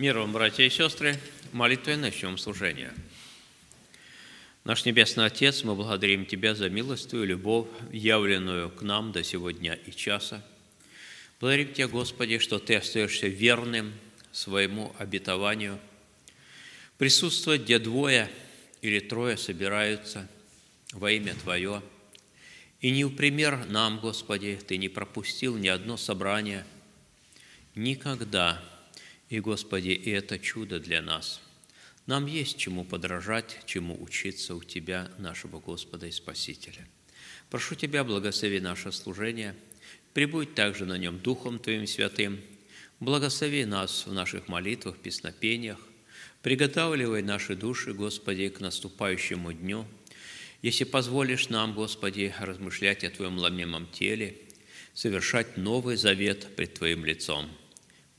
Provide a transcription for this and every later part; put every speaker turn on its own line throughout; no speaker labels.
Мир вам, братья и сестры, молитвой начнем служение. Наш Небесный Отец, мы благодарим Тебя за милость Твою, любовь, явленную к нам до сегодня и часа. Благодарим Тебя, Господи, что Ты остаешься верным своему обетованию. Присутствовать, где двое или трое собираются во имя Твое. И не в пример нам, Господи, Ты не пропустил ни одно собрание – никогда. И, Господи, и это чудо для нас. Нам есть чему подражать, чему учиться у Тебя, нашего Господа и Спасителя. Прошу Тебя, благослови наше служение, прибудь также на нем Духом Твоим Святым, благослови нас в наших молитвах, песнопениях, приготавливай наши души, Господи, к наступающему дню, если позволишь нам, Господи, размышлять о Твоем ломимом теле, совершать новый завет пред Твоим лицом –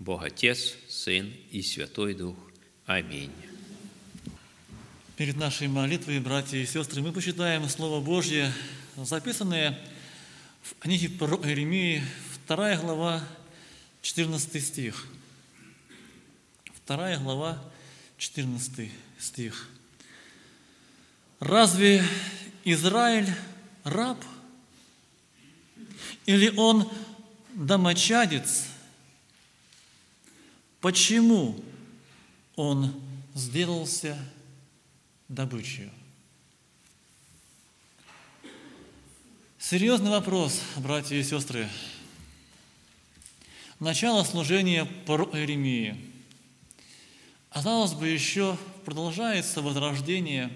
Бог Отец, Сын и Святой Дух. Аминь.
Перед нашей молитвой, братья и сестры, мы почитаем Слово Божье, записанное в книге про Иеремии, 2 глава, 14 стих. 2 глава, 14 стих. «Разве Израиль раб? Или он домочадец, Почему он сделался добычей? Серьезный вопрос, братья и сестры. Начало служения Иеремии. Казалось бы, еще продолжается возрождение.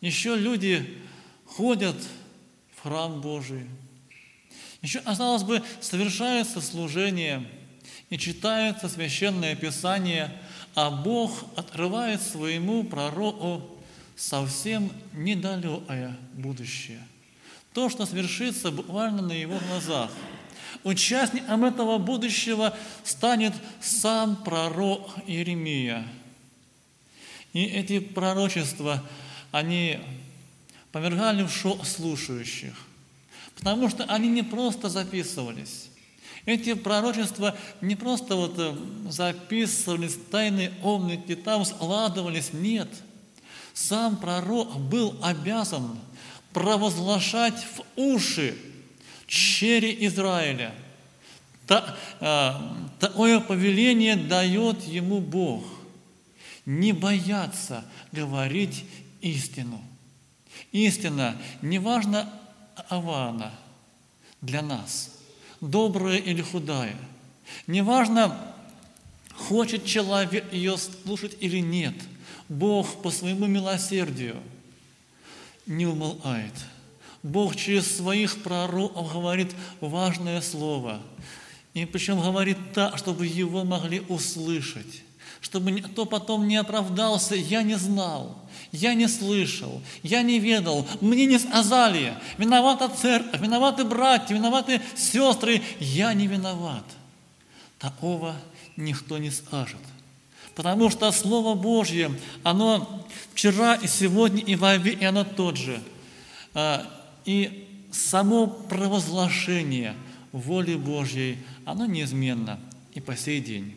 Еще люди ходят в храм Божий. Еще, казалось бы, совершается служение – и читается Священное Писание, а Бог открывает своему пророку совсем недалекое будущее. То, что свершится буквально на его глазах. Участником этого будущего станет сам пророк Иеремия. И эти пророчества, они повергали в шок слушающих, потому что они не просто записывались, эти пророчества не просто вот э, записывались в тайной комнате, там складывались, нет. Сам пророк был обязан провозглашать в уши чере Израиля. А, такое повеление дает ему Бог. Не бояться говорить истину. Истина, неважно Авана, для нас – добрая или худая. Неважно, хочет человек ее слушать или нет, Бог по своему милосердию не умолкает. Бог через своих пророков говорит важное слово. И причем говорит так, чтобы его могли услышать чтобы никто потом не оправдался, я не знал, я не слышал, я не ведал, мне не сказали, виновата церковь, виноваты братья, виноваты сестры, я не виноват. Такого никто не скажет. Потому что Слово Божье, оно вчера и сегодня и вовеки, и оно тот же. А, и само провозглашение воли Божьей, оно неизменно и по сей день.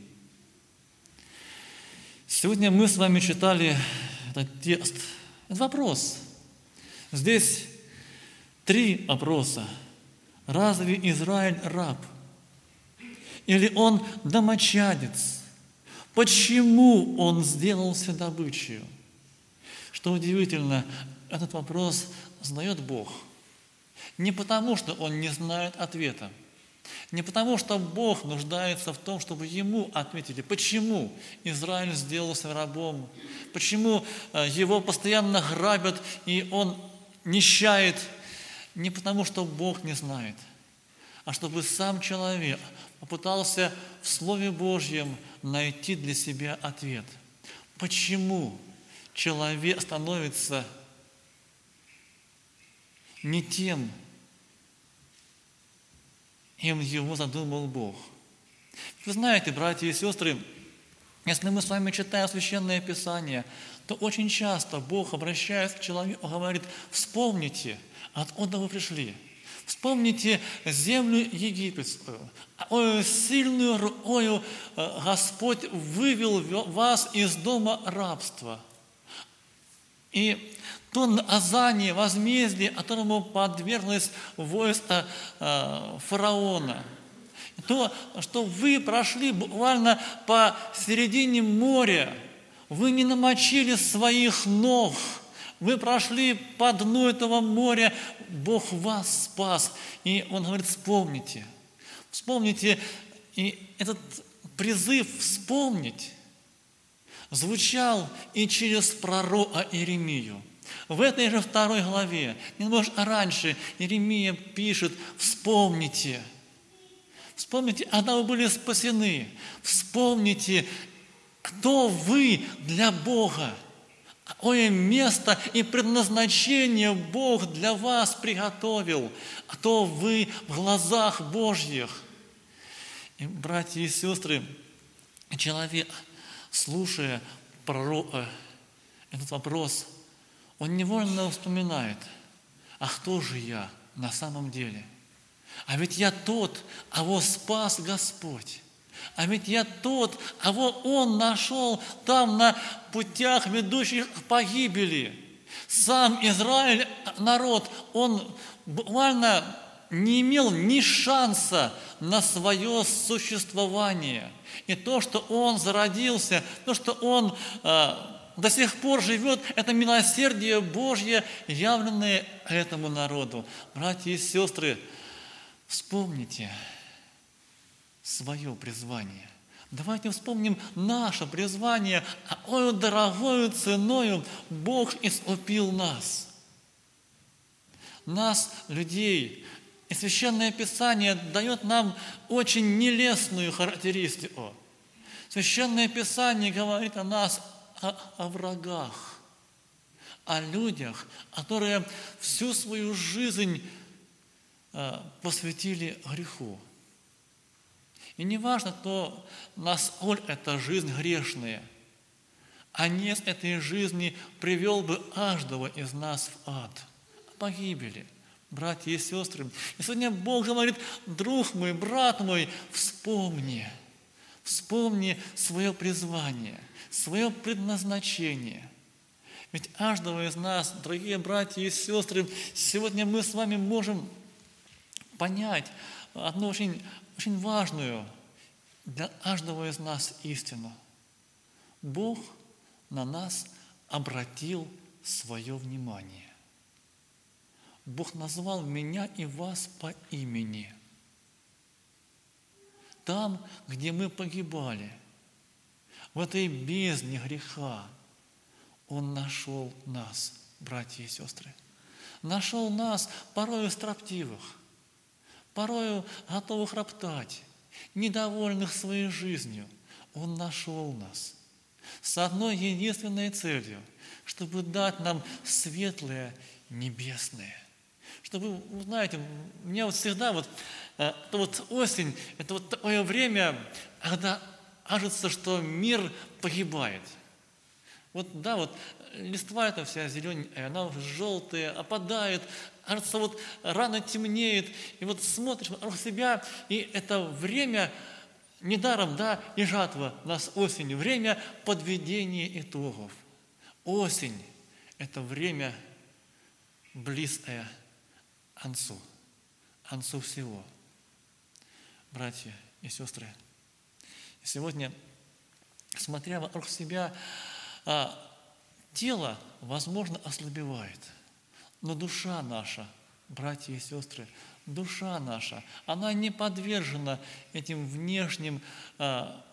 Сегодня мы с вами читали этот текст. Это вопрос. Здесь три вопроса. Разве Израиль раб? Или он домочадец? Почему он сделался добычей? Что удивительно, этот вопрос задает Бог. Не потому, что он не знает ответа, не потому, что Бог нуждается в том, чтобы Ему ответили, почему Израиль сделался рабом, почему э, его постоянно грабят, и он нищает, не потому, что Бог не знает, а чтобы сам человек попытался в Слове Божьем найти для себя ответ. Почему человек становится не тем, им его задумал Бог. Вы знаете, братья и сестры, если мы с вами читаем Священное Писание, то очень часто Бог, обращаясь к человеку, говорит, вспомните, откуда вы пришли. Вспомните землю египетскую. Ой, сильную рукою э, Господь вывел вас из дома рабства. И то наказание, возмездие, которому подверглось войско э, фараона, то, что вы прошли буквально по середине моря, вы не намочили своих ног, вы прошли по дну этого моря, Бог вас спас. И Он говорит, вспомните, вспомните, и этот призыв вспомнить звучал и через пророка Иеремию – в этой же второй главе, немножко раньше, Иеремия пишет, вспомните, вспомните, когда вы были спасены, вспомните, кто вы для Бога, какое место и предназначение Бог для вас приготовил, кто вы в глазах Божьих. И, братья и сестры, человек, слушая пророка, этот вопрос – он невольно вспоминает, а кто же я на самом деле? А ведь я тот, кого спас Господь. А ведь я тот, кого Он нашел там на путях, ведущих к погибели. Сам Израиль, народ, он буквально не имел ни шанса на свое существование. И то, что он зародился, то, что он а, до сих пор живет это милосердие Божье, явленное этому народу. Братья и сестры, вспомните свое призвание. Давайте вспомним наше призвание, ой, дорогою ценою Бог искупил нас. Нас, людей, и Священное Писание дает нам очень нелестную характеристику. Священное Писание говорит о нас о, о врагах, о людях, которые всю свою жизнь э, посвятили греху. И не важно, кто, насколько эта жизнь грешная, а нет этой жизни привел бы каждого из нас в ад, погибели, братья и сестры. И сегодня Бог говорит, друг мой, брат мой, вспомни, вспомни свое призвание – свое предназначение. Ведь каждого из нас, дорогие братья и сестры, сегодня мы с вами можем понять одну очень, очень важную для каждого из нас истину. Бог на нас обратил свое внимание. Бог назвал меня и вас по имени. Там, где мы погибали – в этой бездне греха Он нашел нас, братья и сестры. Нашел нас порою строптивых, порою готовых роптать, недовольных своей жизнью. Он нашел нас с одной единственной целью, чтобы дать нам светлое небесное. Чтобы, вы знаете, мне вот всегда вот, э, это вот осень, это вот такое время, когда кажется, что мир погибает. Вот, да, вот листва эта вся зеленая, она желтая, опадает, кажется, вот рано темнеет, и вот смотришь вокруг себя, и это время, недаром, да, и жатва у нас осень, время подведения итогов. Осень – это время близкое концу, концу всего. Братья и сестры – Сегодня, смотря вокруг себя, а, тело, возможно, ослабевает, но душа наша, братья и сестры, душа наша, она не подвержена этим внешним а,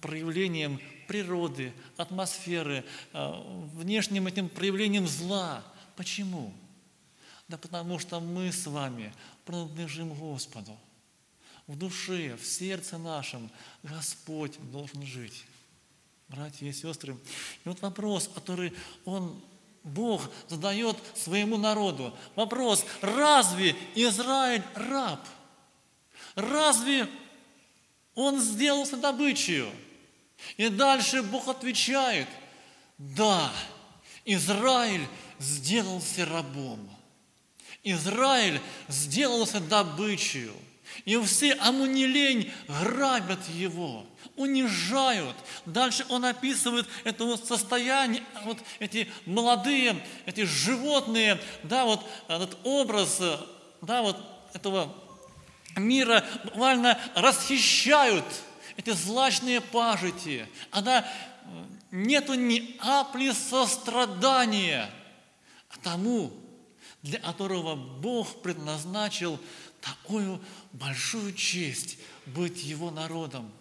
проявлениям природы, атмосферы, а, внешним этим проявлениям зла. Почему? Да потому что мы с вами принадлежим Господу в душе, в сердце нашем Господь должен жить. Братья и сестры. И вот вопрос, который Он, Бог, задает своему народу. Вопрос, разве Израиль раб? Разве он сделался добычей? И дальше Бог отвечает, да, Израиль сделался рабом. Израиль сделался добычей. И все амунилень грабят его, унижают. Дальше он описывает это вот состояние, вот эти молодые, эти животные, да, вот этот образ, да, вот этого мира буквально расхищают эти злачные пажити. Она нету ни апли сострадания тому, для которого Бог предназначил такую большую честь быть его народом.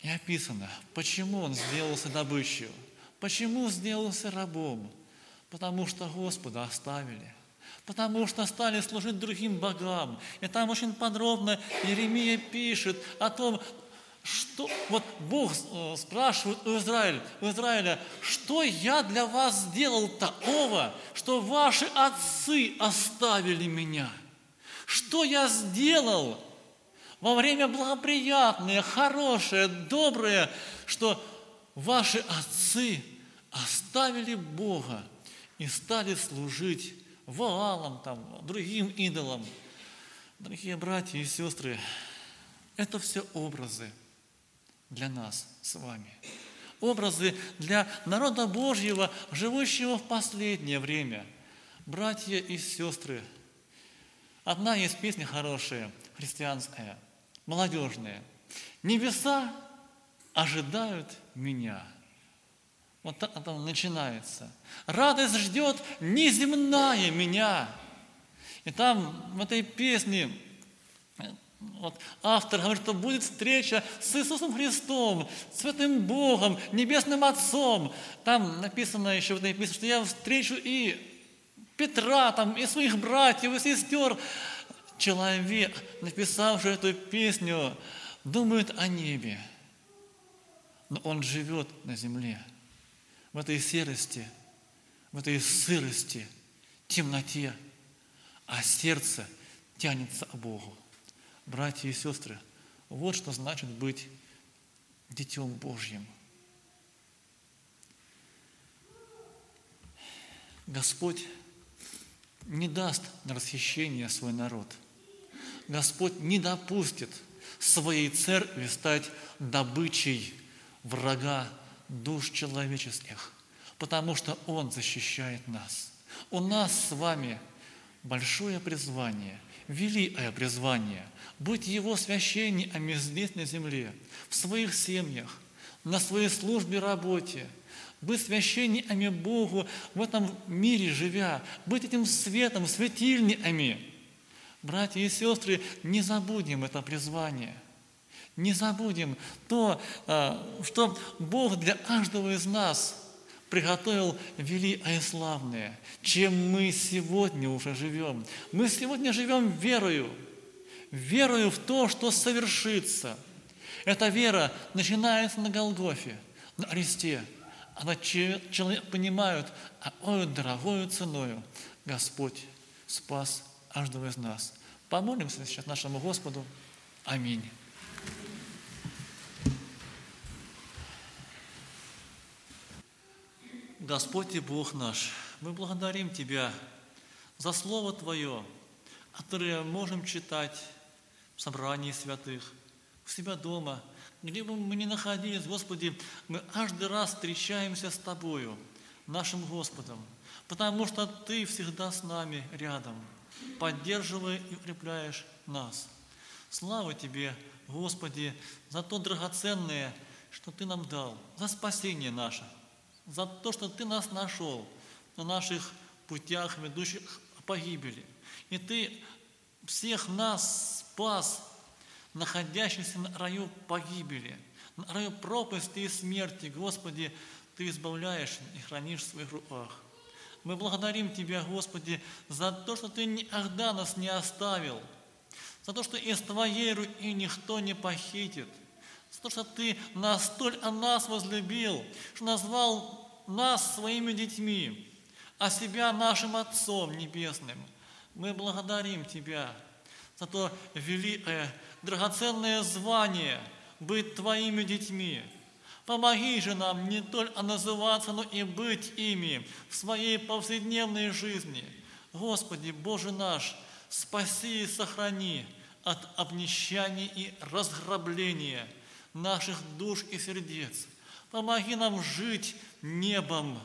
И описано, почему он сделался добычей, почему сделался рабом, потому что Господа оставили, потому что стали служить другим богам. И там очень подробно Иеремия пишет о том, что вот Бог э, спрашивает у Израиля, у Израиля, что я для вас сделал такого, что ваши отцы оставили меня? Что я сделал во время благоприятное, хорошее, доброе, что ваши отцы оставили Бога и стали служить Ваалам, там, другим идолам. Дорогие братья и сестры, это все образы – для нас с вами. Образы для народа Божьего, живущего в последнее время. Братья и сестры, одна есть песня хорошая, христианская, молодежная. Небеса ожидают меня. Вот так там начинается. Радость ждет неземная меня. И там в этой песне вот автор говорит, что будет встреча с Иисусом Христом, Святым Богом, Небесным Отцом. Там написано еще в этой песне, что я встречу и Петра, там, и своих братьев, и сестер. Человек, написавший эту песню, думает о небе, но он живет на земле, в этой серости, в этой сырости, темноте, а сердце тянется к Богу братья и сестры, вот что значит быть Детем Божьим. Господь не даст на расхищение свой народ. Господь не допустит своей церкви стать добычей врага душ человеческих, потому что Он защищает нас. У нас с вами большое призвание, великое призвание – быть Его священниками здесь на земле, в своих семьях, на своей службе, работе, быть священниками Богу в этом мире живя, быть этим светом, светильниками. Братья и сестры, не забудем это призвание. Не забудем то, а, что Бог для каждого из нас приготовил великое и славное, чем мы сегодня уже живем. Мы сегодня живем верою – верою в то, что совершится. Эта вера начинается на Голгофе, на Христе. Она человек понимает, а ой, дорогою ценою Господь спас каждого из нас. Помолимся сейчас нашему Господу. Аминь. Господь и Бог наш, мы благодарим Тебя за Слово Твое, которое можем читать в собрании святых, у себя дома, где бы мы ни находились, Господи, мы каждый раз встречаемся с Тобою, нашим Господом, потому что Ты всегда с нами рядом, поддерживая и укрепляешь нас. Слава Тебе, Господи, за то драгоценное, что Ты нам дал, за спасение наше, за то, что Ты нас нашел на наших путях, ведущих к погибели. И Ты всех нас спас находящихся на раю погибели, на раю пропасти и смерти. Господи, Ты избавляешь и хранишь в своих руках. Мы благодарим Тебя, Господи, за то, что Ты никогда нас не оставил, за то, что из Твоей руки никто не похитит, за то, что Ты настолько нас возлюбил, что назвал нас своими детьми, а себя нашим Отцом Небесным. Мы благодарим Тебя за то великое, драгоценное звание быть Твоими детьми. Помоги же нам не только называться, но и быть ими в своей повседневной жизни. Господи, Боже наш, спаси и сохрани от обнищания и разграбления наших душ и сердец. Помоги нам жить небом,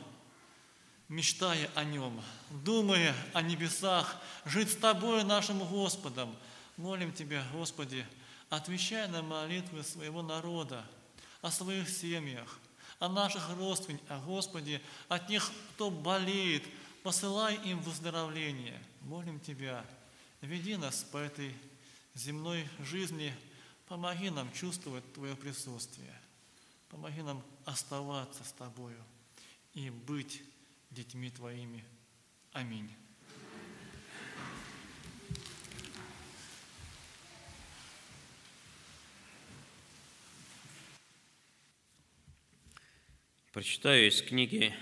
мечтая о нем, думая о небесах, жить с Тобой, нашим Господом. Молим Тебя, Господи, отвечай на молитвы своего народа, о своих семьях, о наших родственниках, о Господи, от них, кто болеет, посылай им выздоровление. Молим Тебя, веди нас по этой земной жизни, помоги нам чувствовать Твое присутствие, помоги нам оставаться с Тобою и быть детьми Твоими. Аминь.
Прочитаю из книги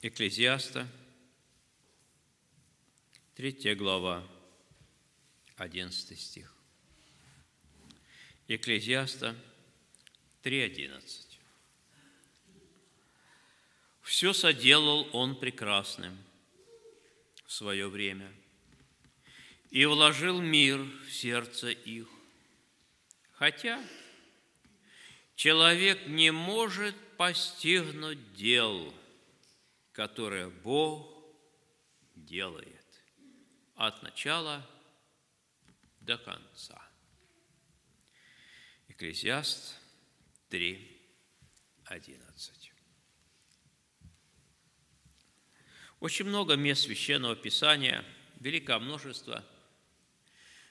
Экклезиаста, третья глава, одиннадцатый стих. Экклезиаста 3.11. Все соделал он прекрасным в свое время и вложил мир в сердце их. Хотя человек не может постигнуть дел, которые Бог делает от начала до конца. Экклезиаст 3, 11. Очень много мест Священного Писания, великое множество,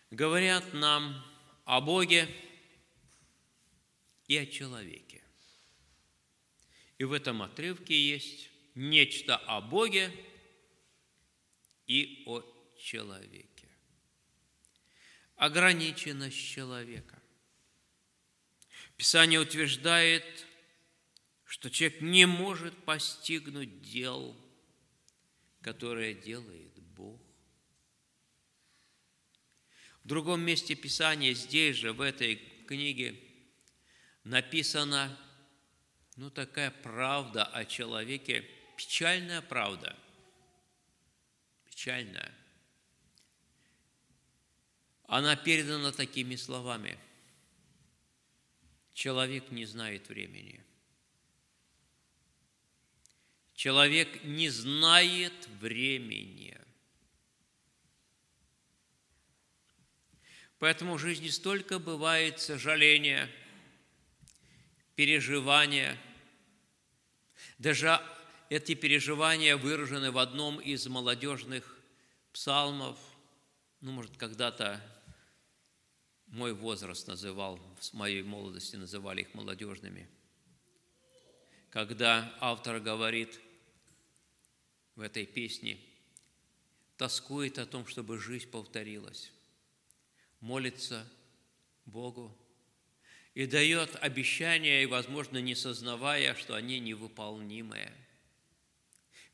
говорят нам о Боге и о человеке. И в этом отрывке есть нечто о Боге и о человеке. Ограниченность человека. Писание утверждает, что человек не может постигнуть дел – которое делает Бог. В другом месте Писания, здесь же, в этой книге, написана, ну, такая правда о человеке, печальная правда, печальная. Она передана такими словами. Человек не знает времени. Человек не знает времени. Поэтому в жизни столько бывает сожаления, переживания. Даже эти переживания выражены в одном из молодежных псалмов. Ну, может, когда-то мой возраст называл, с моей молодости называли их молодежными. Когда автор говорит – в этой песне, тоскует о том, чтобы жизнь повторилась, молится Богу и дает обещания, и, возможно, не сознавая, что они невыполнимые.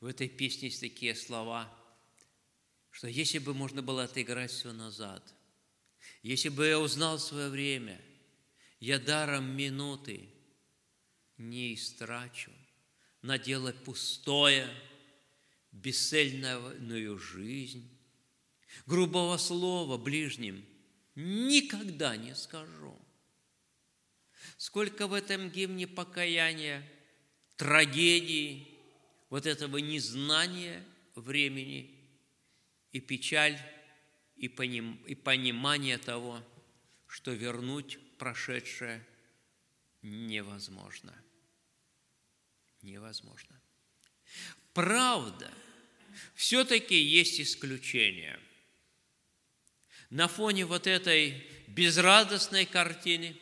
В этой песне есть такие слова, что если бы можно было отыграть все назад, если бы я узнал свое время, я даром минуты не истрачу на дело пустое – бесцельную жизнь, грубого слова ближним никогда не скажу. Сколько в этом гимне покаяния, трагедии, вот этого незнания времени и печаль, и, и понимание того, что вернуть прошедшее невозможно. Невозможно. Правда – все-таки есть исключения. На фоне вот этой безрадостной картины,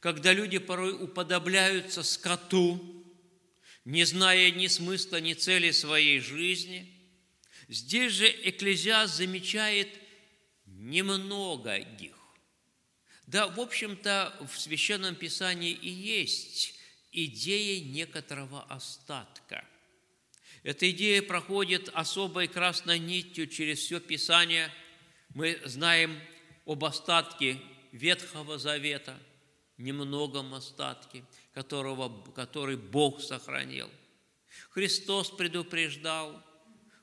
когда люди порой уподобляются скоту, не зная ни смысла, ни цели своей жизни, здесь же Экклезиаст замечает немного их. Да, в общем-то, в Священном Писании и есть идея некоторого остатка – эта идея проходит особой красной нитью через все Писание. Мы знаем об остатке Ветхого Завета, немногом остатке, которого, который Бог сохранил. Христос предупреждал,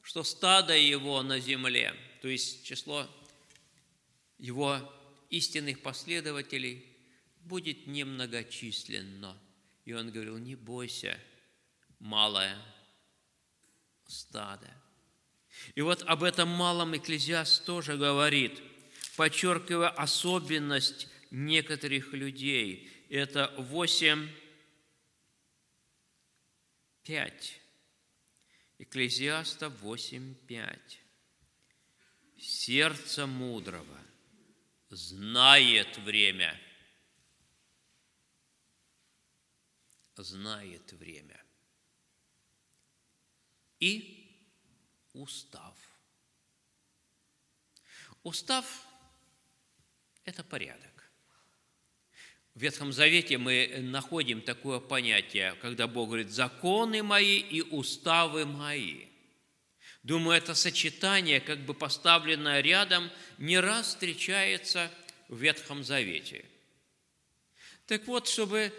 что стадо его на земле, то есть число его истинных последователей, будет немногочисленно. И он говорил, не бойся, малое стадо. И вот об этом малом Экклезиаст тоже говорит, подчеркивая особенность некоторых людей. Это 8, 5. Экклезиаста 8, 5. Сердце мудрого знает время. Знает время. И устав. Устав – это порядок. В Ветхом Завете мы находим такое понятие, когда Бог говорит «законы мои и уставы мои». Думаю, это сочетание, как бы поставленное рядом, не раз встречается в Ветхом Завете. Так вот, чтобы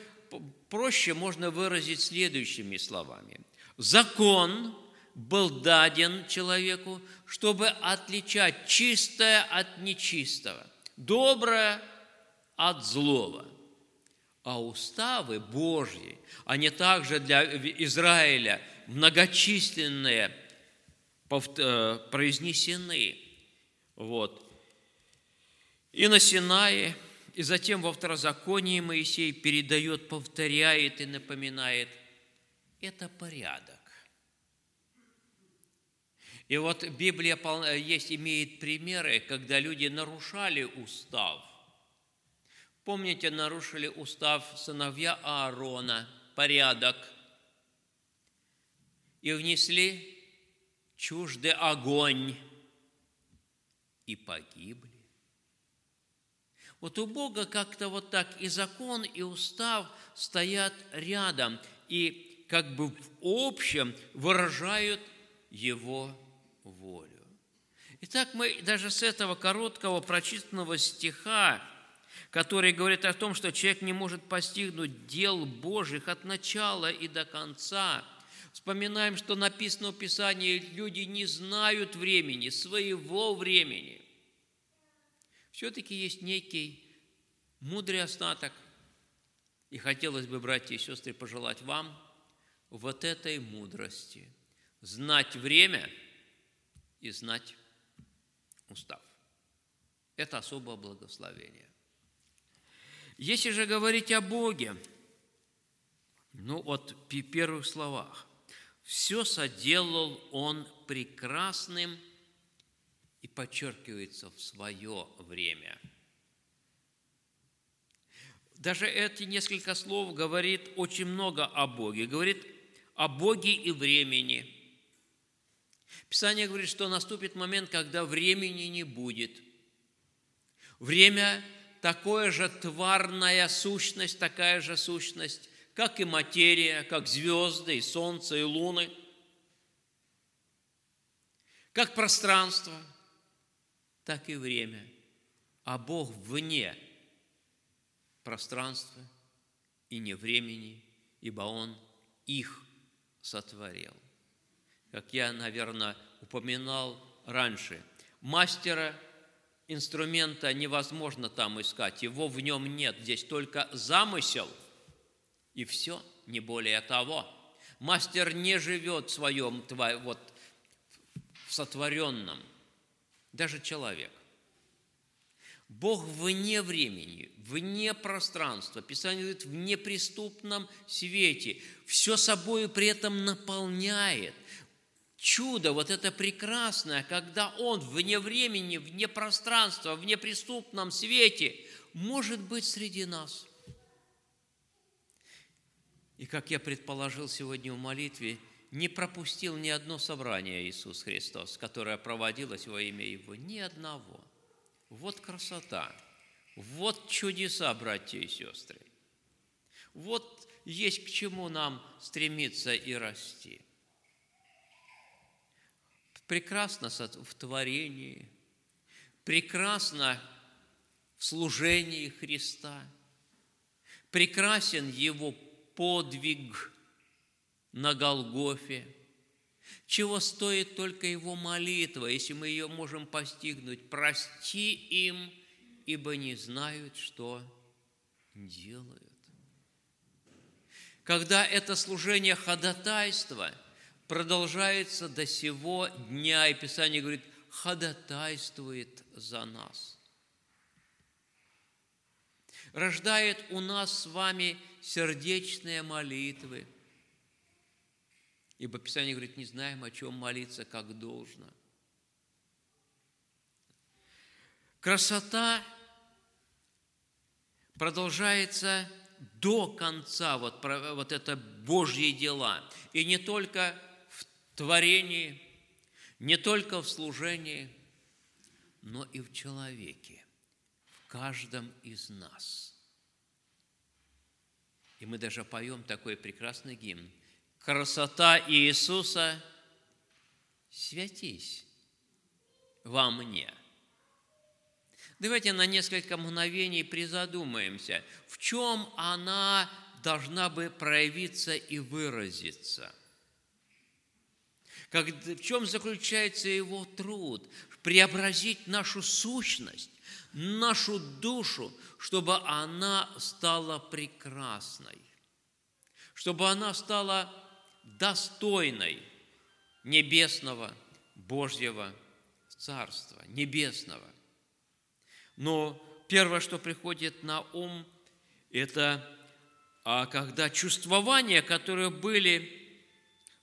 проще можно выразить следующими словами. Закон был даден человеку, чтобы отличать чистое от нечистого, доброе от злого. А уставы Божьи, они также для Израиля многочисленные э, произнесены. Вот. И на Синае, и затем во второзаконии Моисей передает, повторяет и напоминает. Это порядок. И вот Библия есть, имеет примеры, когда люди нарушали устав. Помните, нарушили устав сыновья Аарона, порядок, и внесли чуждый огонь, и погибли. Вот у Бога как-то вот так и закон, и устав стоят рядом, и как бы в общем выражают Его волю. Итак, мы даже с этого короткого прочитанного стиха, который говорит о том, что человек не может постигнуть дел Божьих от начала и до конца, вспоминаем, что написано в Писании, люди не знают времени, своего времени. Все-таки есть некий мудрый остаток, и хотелось бы, братья и сестры, пожелать вам вот этой мудрости – знать время – и знать устав. Это особое благословение. Если же говорить о Боге, ну вот в первых словах, все соделал Он прекрасным и подчеркивается в свое время. Даже эти несколько слов говорит очень много о Боге. Говорит о Боге и времени – Писание говорит, что наступит момент, когда времени не будет. Время – такое же тварная сущность, такая же сущность, как и материя, как звезды, и солнце, и луны, как пространство, так и время. А Бог вне пространства и не времени, ибо Он их сотворил как я, наверное, упоминал раньше. Мастера инструмента невозможно там искать, его в нем нет, здесь только замысел, и все, не более того. Мастер не живет в своем, вот, в сотворенном, даже человек. Бог вне времени, вне пространства. Писание говорит, в неприступном свете. Все собой при этом наполняет – чудо, вот это прекрасное, когда Он вне времени, вне пространства, в неприступном свете может быть среди нас. И как я предположил сегодня в молитве, не пропустил ни одно собрание Иисус Христос, которое проводилось во имя Его, ни одного. Вот красота, вот чудеса, братья и сестры. Вот есть к чему нам стремиться и расти – прекрасно в творении, прекрасно в служении Христа, прекрасен Его подвиг на Голгофе, Чего стоит только Его молитва, если мы ее можем постигнуть? «Прости им, ибо не знают, что делают». Когда это служение ходатайства продолжается до сего дня, и Писание говорит, ходатайствует за нас. Рождает у нас с вами сердечные молитвы – Ибо Писание говорит, не знаем, о чем молиться, как должно. Красота продолжается до конца, вот, вот это Божьи дела. И не только творении, не только в служении, но и в человеке, в каждом из нас. И мы даже поем такой прекрасный гимн – красота Иисуса, святись во мне. Давайте на несколько мгновений призадумаемся, в чем она должна бы проявиться и выразиться. Как, в чем заключается его труд? Преобразить нашу сущность, нашу душу, чтобы она стала прекрасной, чтобы она стала достойной небесного Божьего Царства, небесного. Но первое, что приходит на ум, это а когда чувствования, которые были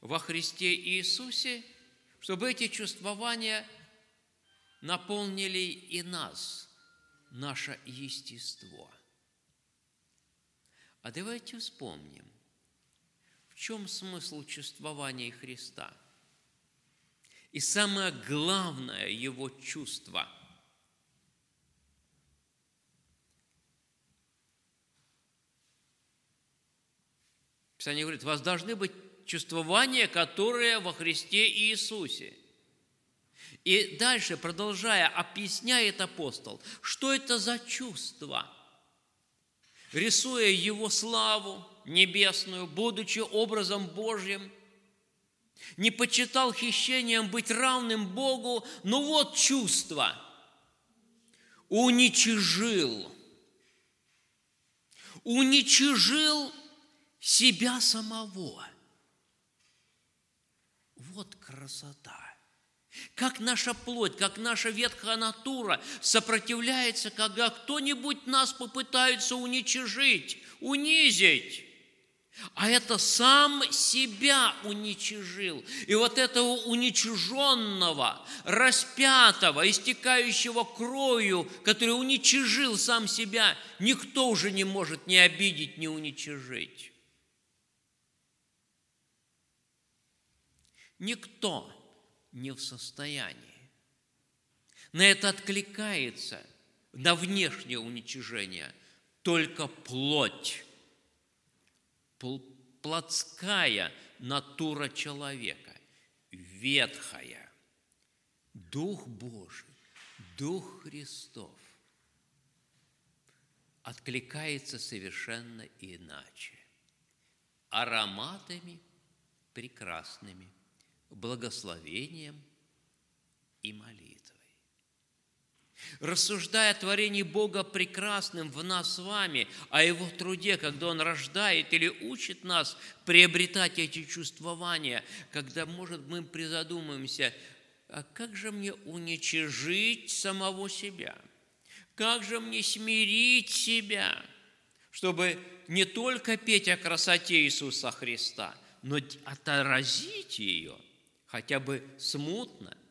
во Христе Иисусе, чтобы эти чувствования наполнили и нас, наше естество. А давайте вспомним, в чем смысл чувствования Христа? И самое главное его чувство – Писание говорит, вас должны быть чувствования, которые во Христе Иисусе. И дальше, продолжая, объясняет апостол, что это за чувство, рисуя его славу, небесную, будучи образом Божьим, не почитал хищением быть равным Богу, но вот чувство. Уничижил. Уничижил себя самого. Вот красота. Как наша плоть, как наша ветхая натура сопротивляется, когда кто-нибудь нас попытается уничижить, унизить. А это сам себя уничижил. И вот этого уничиженного, распятого, истекающего кровью, который уничижил сам себя, никто уже не может ни обидеть, ни уничижить. Никто не в состоянии. На это откликается, на внешнее уничижение, только плоть плотская натура человека, ветхая, Дух Божий, Дух Христов откликается совершенно иначе, ароматами прекрасными, благословением и молитвой рассуждая о творении Бога прекрасным в нас с вами, о Его труде, когда Он рождает или учит нас приобретать эти чувствования, когда, может, мы призадумаемся, а как же мне уничижить самого себя? Как же мне смирить себя, чтобы не только петь о красоте Иисуса Христа, но отразить ее хотя бы смутно –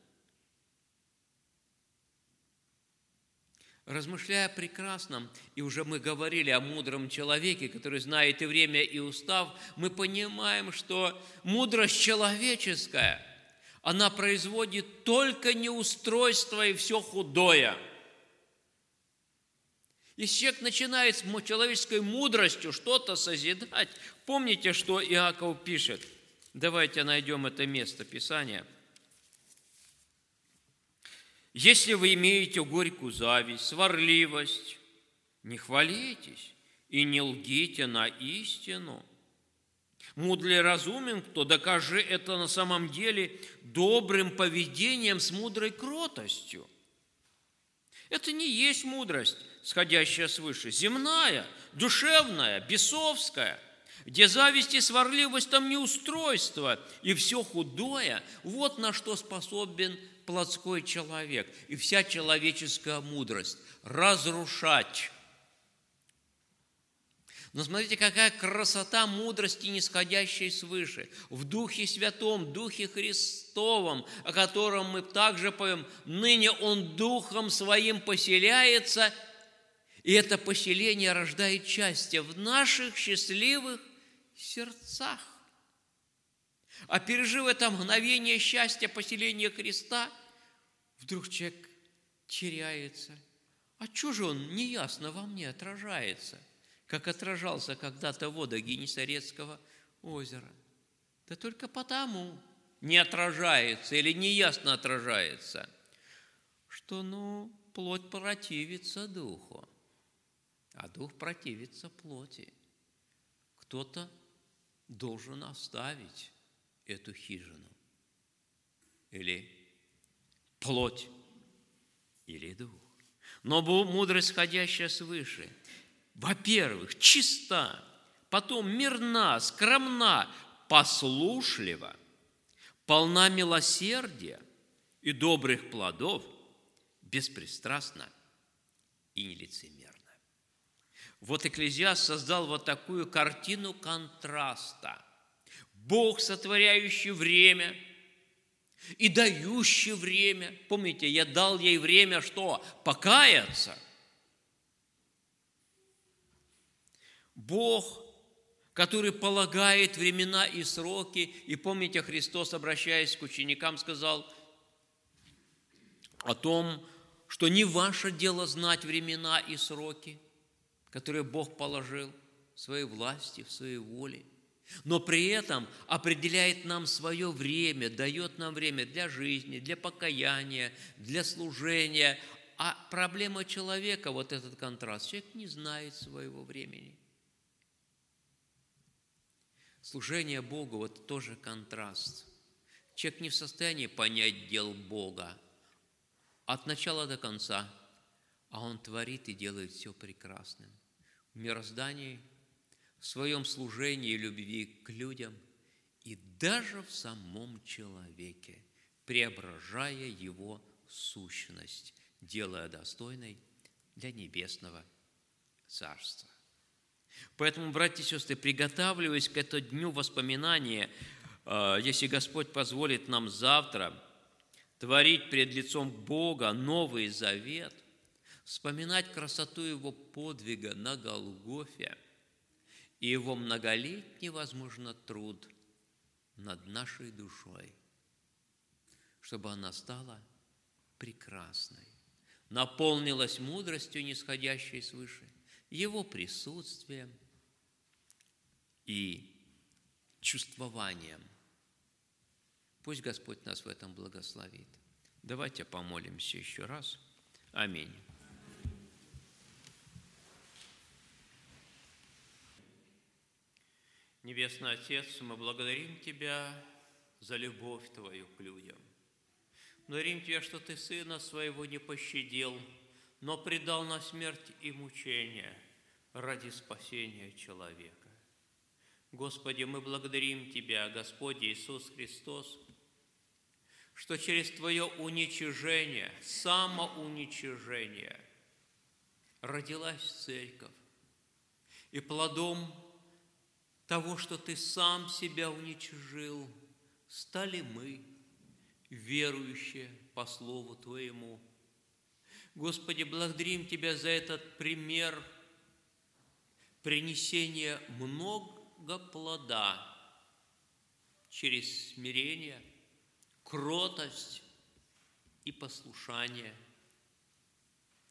Размышляя о прекрасном, и уже мы говорили о мудром человеке, который знает и время, и устав, мы понимаем, что мудрость человеческая, она производит только неустройство и все худое. Если человек начинает с человеческой мудростью что-то созидать, помните, что Иаков пишет? Давайте найдем это место Писания – если вы имеете горькую зависть, сварливость, не хвалитесь и не лгите на истину. Мудрый разумен кто? Докажи это на самом деле добрым поведением с мудрой кротостью. Это не есть мудрость, сходящая свыше, земная, душевная, бесовская, где зависть и сварливость там неустройство, и все худое, вот на что способен плотской человек. И вся человеческая мудрость – разрушать. Но смотрите, какая красота мудрости, нисходящей свыше, в Духе Святом, Духе Христовом, о котором мы также поем, ныне Он Духом Своим поселяется, и это поселение рождает счастье в наших счастливых сердцах. А пережив это мгновение счастья поселения Христа, вдруг человек теряется. А что же он неясно во мне отражается – как отражался когда-то вода Генесарецкого озера. Да только потому не отражается или неясно отражается, что, ну, плоть противится духу, а дух противится плоти. Кто-то должен оставить эту хижину. Или плоть, или дух. Но мудрость, сходящая свыше – во-первых, чиста, потом мирна, скромна, послушлива, полна милосердия и добрых плодов, беспристрастна и нелицемерна. Вот Экклезиаст создал вот такую картину контраста. Бог, сотворяющий время и дающий время. Помните, я дал ей время что? Покаяться – Бог, который полагает времена и сроки. И помните, Христос, обращаясь к ученикам, сказал о том, что не ваше дело знать времена и сроки, которые Бог положил в своей власти, в своей воле. Но при этом определяет нам свое время, дает нам время для жизни, для покаяния, для служения. А проблема человека, вот этот контраст, человек не знает своего времени – Служение Богу – вот тоже контраст. Человек не в состоянии понять дел Бога от начала до конца, а он творит и делает все прекрасным. Мироздании, в своем служении и любви к людям и даже в самом человеке, преображая его сущность, делая достойной для небесного Царства. Поэтому, братья и сестры, приготавливаясь к этому дню воспоминания, э, если Господь позволит нам завтра творить пред лицом Бога новый завет, вспоминать красоту Его подвига на Голгофе и Его многолетний, возможно, труд над нашей душой, чтобы она стала прекрасной, наполнилась мудростью, нисходящей свыше, Его присутствием – и чувствованием. Пусть Господь нас в этом благословит. Давайте помолимся еще раз. Аминь. Небесный Отец, мы благодарим Тебя за любовь Твою к людям. Благодарим Тебя, что Ты Сына Своего не пощадил, но предал на смерть и мучение ради спасения человека. Господи, мы благодарим Тебя, Господь Иисус Христос, что через Твое уничижение, самоуничижение родилась Церковь. И плодом того, что Ты сам себя уничижил, стали мы, верующие по Слову Твоему. Господи, благодарим Тебя за этот пример принесения много плода через смирение, кротость и послушание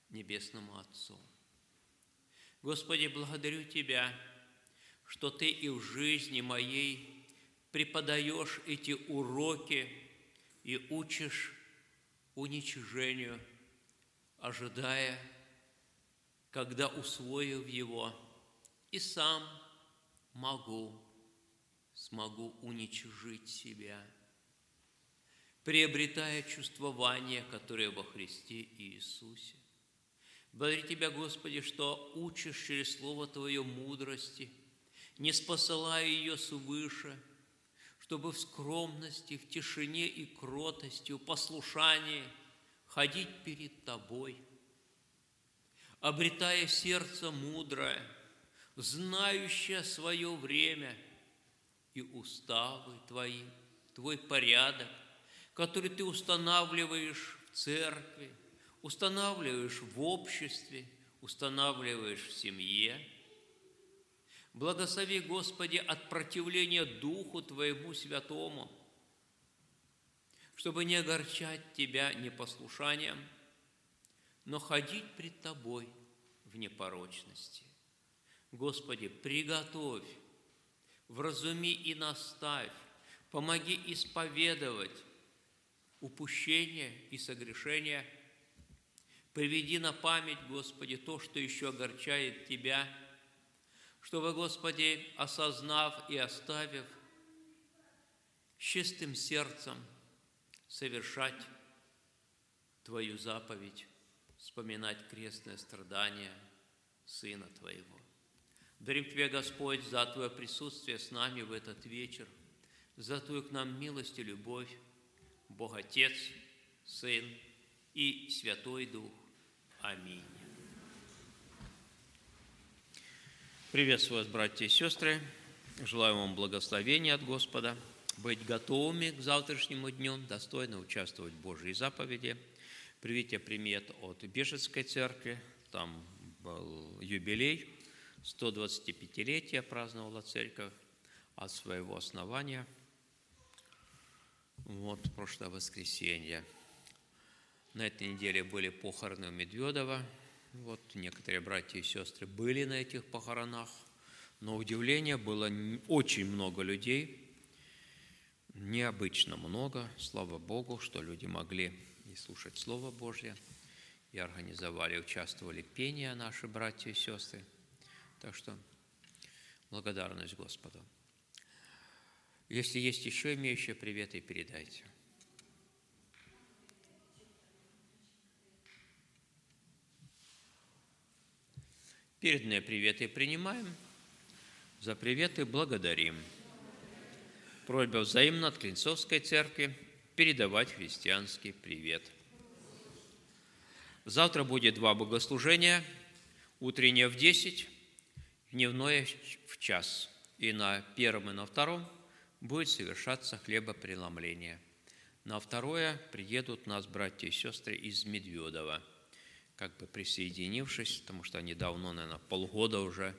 Небесному Отцу. Господи, благодарю Тебя, что Ты и в жизни моей преподаешь эти уроки и учишь уничижению, ожидая, когда, усвоив его, и сам – могу смогу уничижить себя, приобретая чувствование, которое во Христе Иисусе. Благодарю Тебя, Господи, что учишь через Слово Твое мудрости, не спосылая ее свыше, чтобы в скромности, в тишине и кротости, в послушании ходить перед Тобой, обретая сердце мудрое, знающее свое время и уставы Твои, Твой порядок, который Ты устанавливаешь в церкви, устанавливаешь в обществе, устанавливаешь в семье. Благослови, Господи, от противления Духу Твоему Святому, чтобы не огорчать Тебя непослушанием, но ходить пред Тобой в непорочности. Господи, приготовь, вразуми и наставь, помоги исповедовать упущения и согрешения – Приведи на память, Господи, то, что еще огорчает Тебя, чтобы, Господи, осознав и оставив, чистым сердцем совершать Твою заповедь, вспоминать крестное страдание Сына Твоего. Дарим Тебе, Господь, за Твое присутствие с нами в этот вечер, за Твою к нам милость и любовь, Бог Отец, Сын и Святой Дух. Аминь. Приветствую вас, братья и сестры. Желаю вам благословения от Господа, быть готовыми к завтрашнему дню, достойно участвовать в Божьей заповеди. Привитие примет от Бежецкой церкви, там был юбилей, 125-летие праздновала церковь от своего основания. Вот прошлое воскресенье. На этой неделе были похороны у Медведова. Вот некоторые братья и сестры были на этих похоронах. Но удивление было очень много людей, необычно много. Слава Богу, что люди могли и слушать Слово Божье, и организовали, участвовали пения наши братья и сестры. Так что благодарность Господу. Если есть еще имеющие приветы, передайте. Передные приветы принимаем, за приветы благодарим. Просьба взаимно от Клинцовской церкви передавать христианский привет. Завтра будет два богослужения, утреннее в 10, дневное в час. И на первом и на втором будет совершаться хлебопреломление. На второе приедут нас братья и сестры из Медведова – как бы присоединившись, потому что они давно, наверное, полгода уже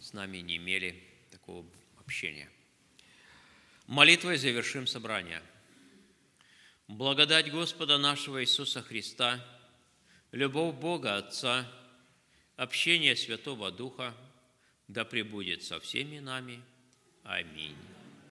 с нами не имели такого общения. Молитвой завершим собрание. Благодать Господа нашего Иисуса Христа, любовь Бога Отца, общение Святого Духа да пребудет со всеми нами. Аминь.